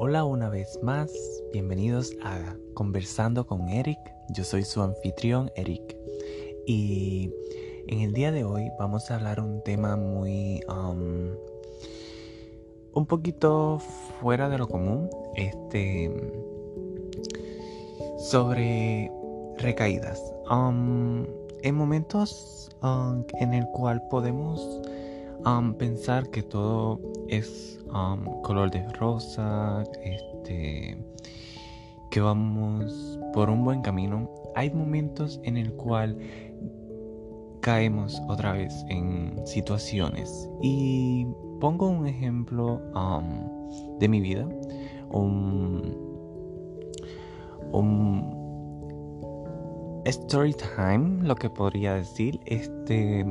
Hola una vez más, bienvenidos a Conversando con Eric. Yo soy su anfitrión Eric. Y en el día de hoy vamos a hablar un tema muy... Um, un poquito fuera de lo común. Este... Sobre recaídas. Um, en momentos um, en el cual podemos pensar que todo es color de rosa, este, que vamos por un buen camino, hay momentos en el cual caemos otra vez en situaciones. Y pongo un ejemplo de mi vida, un, un story time, lo que podría decir, este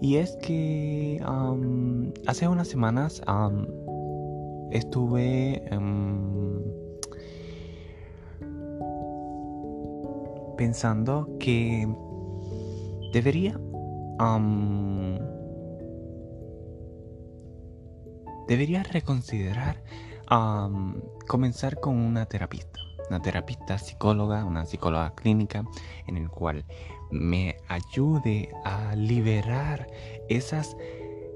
y es que hace unas semanas estuve em, pensando que debería debería reconsiderar comenzar con una terapista una terapista psicóloga, una psicóloga clínica, en el cual me ayude a liberar esas,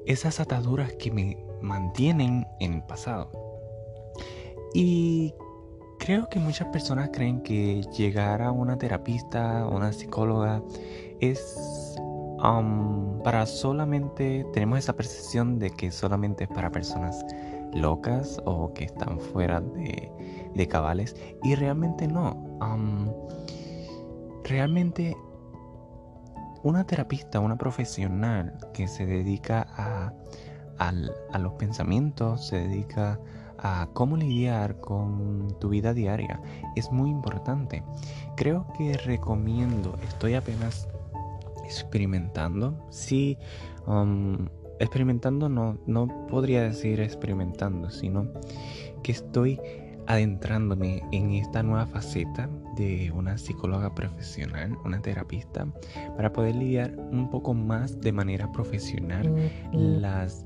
esas ataduras que me mantienen en el pasado. Y creo que muchas personas creen que llegar a una terapista o una psicóloga es um, para solamente, tenemos esa percepción de que solamente es para personas locas o que están fuera de, de cabales y realmente no. realmente una terapista, una profesional que se dedica a, a, los pensamientos, se dedica a cómo lidiar con tu vida diaria, es muy importante. Creo que recomiendo, estoy apenas experimentando, sí, experimentando no, no podría decir experimentando, sino que estoy adentrándome en esta nueva faceta de una psicóloga profesional, una terapista, para poder lidiar un poco más de manera profesional las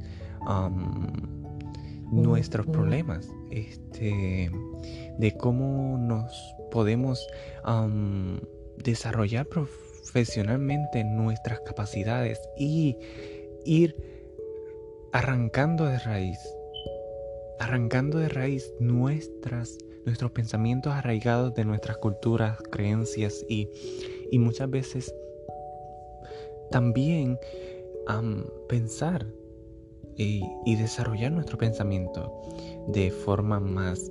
nuestros problemas, este, de cómo nos podemos desarrollar profesionalmente nuestras capacidades y ir arrancando de raíz arrancando de raíz nuestras, nuestros pensamientos arraigados de nuestras culturas, creencias y, muchas veces también pensar y, desarrollar nuestro pensamiento de forma más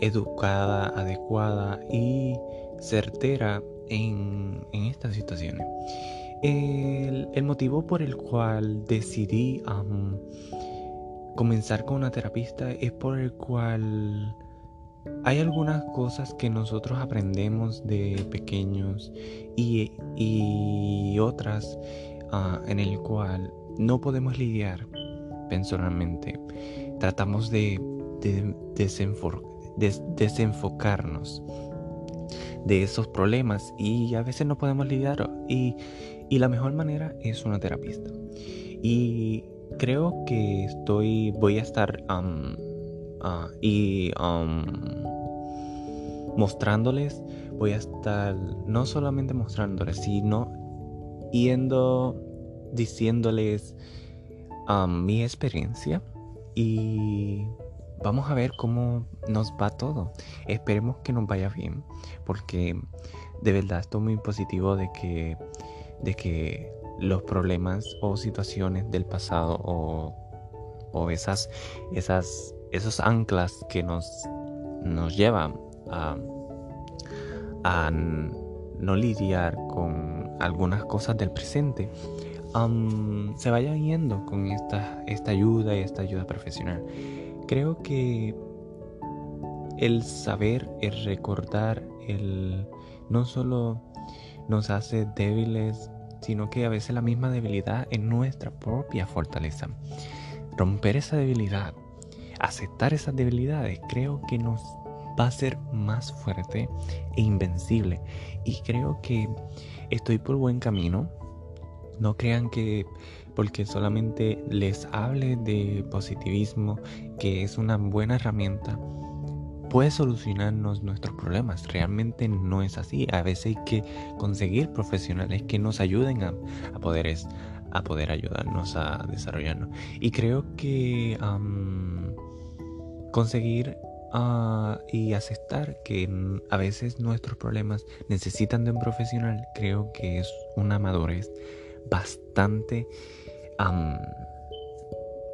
educada, adecuada y certera en, estas situaciones. El, motivo por el cual decidí comenzar con una terapista es por el cual hay algunas cosas que nosotros aprendemos de pequeños y, otras ah, en el cual no podemos lidiar personalmente. Tratamos de, desenfocarnos de esos problemas y a veces no podemos lidiar y, y la mejor manera es una terapista. Y creo que estoy, voy a estar ah, y mostrándoles, voy a estar no solamente mostrándoles, sino yendo diciéndoles mi experiencia y vamos a ver cómo nos va todo. Esperemos que nos vaya bien, porque de verdad estoy muy positivo de que, de que los problemas o situaciones del pasado o, esas, esas, esos anclas que nos, nos llevan a, a no lidiar con algunas cosas del presente, se vayan yendo con esta, esta ayuda y esta ayuda profesional. Creo que el saber, el recordar, el no solo nos hace débiles sino que a veces la misma debilidad es nuestra propia fortaleza. Romper esa debilidad, aceptar esas debilidades, creo que nos va a ser más fuerte e invencible. Y creo que estoy por buen camino. No crean que porque solamente les hable de positivismo, que es una buena herramienta, puede solucionarnos nuestros problemas. Realmente no es así. A veces hay que conseguir profesionales que nos ayuden a, poder, a poder ayudarnos a desarrollarnos. Y creo que conseguir ah, y aceptar que a veces nuestros problemas necesitan de un profesional, creo que es una madurez bastante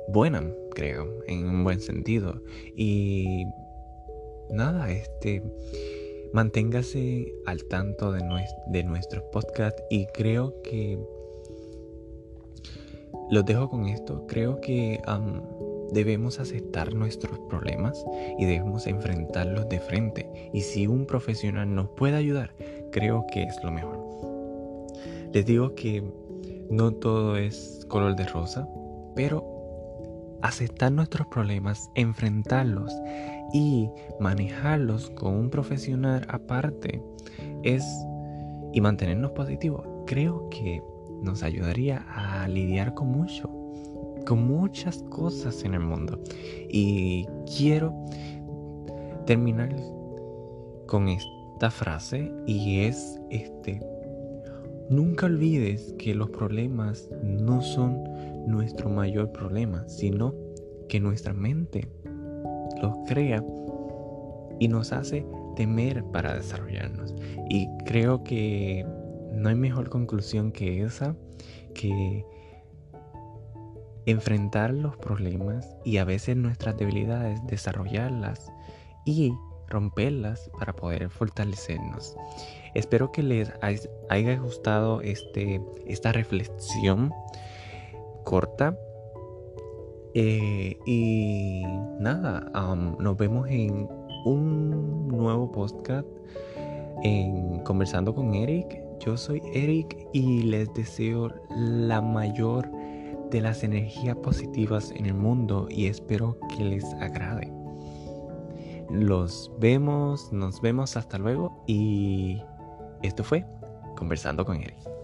buena, creo, en un buen sentido. Y nada, este, manténgase al tanto de, de nuestros podcasts y creo que los dejo con esto. Creo que debemos aceptar nuestros problemas y debemos enfrentarlos de frente. Y si un profesional nos puede ayudar, creo que es lo mejor. Les digo que no todo es color de rosa, pero aceptar nuestros problemas, enfrentarlos y manejarlos con un profesional aparte es y mantenernos positivos, creo que nos ayudaría a lidiar con mucho, con muchas cosas en el mundo. Y quiero terminar con esta frase y es este Nunca olvides que los problemas no son nuestro mayor problema, sino que nuestra mente los crea y nos hace temer para desarrollarnos. Y creo que no hay mejor conclusión que esa, que enfrentar los problemas y a veces nuestras debilidades, desarrollarlas y romperlas para poder fortalecernos. Espero que les haya gustado este, esta reflexión corta. Eh, y nada, nos vemos en un nuevo podcast en Conversando con Eric. Yo soy Eric y les deseo la mayor de las energías positivas en el mundo y espero que les agrade. Los vemos, nos vemos hasta luego y esto fue Conversando con Eric.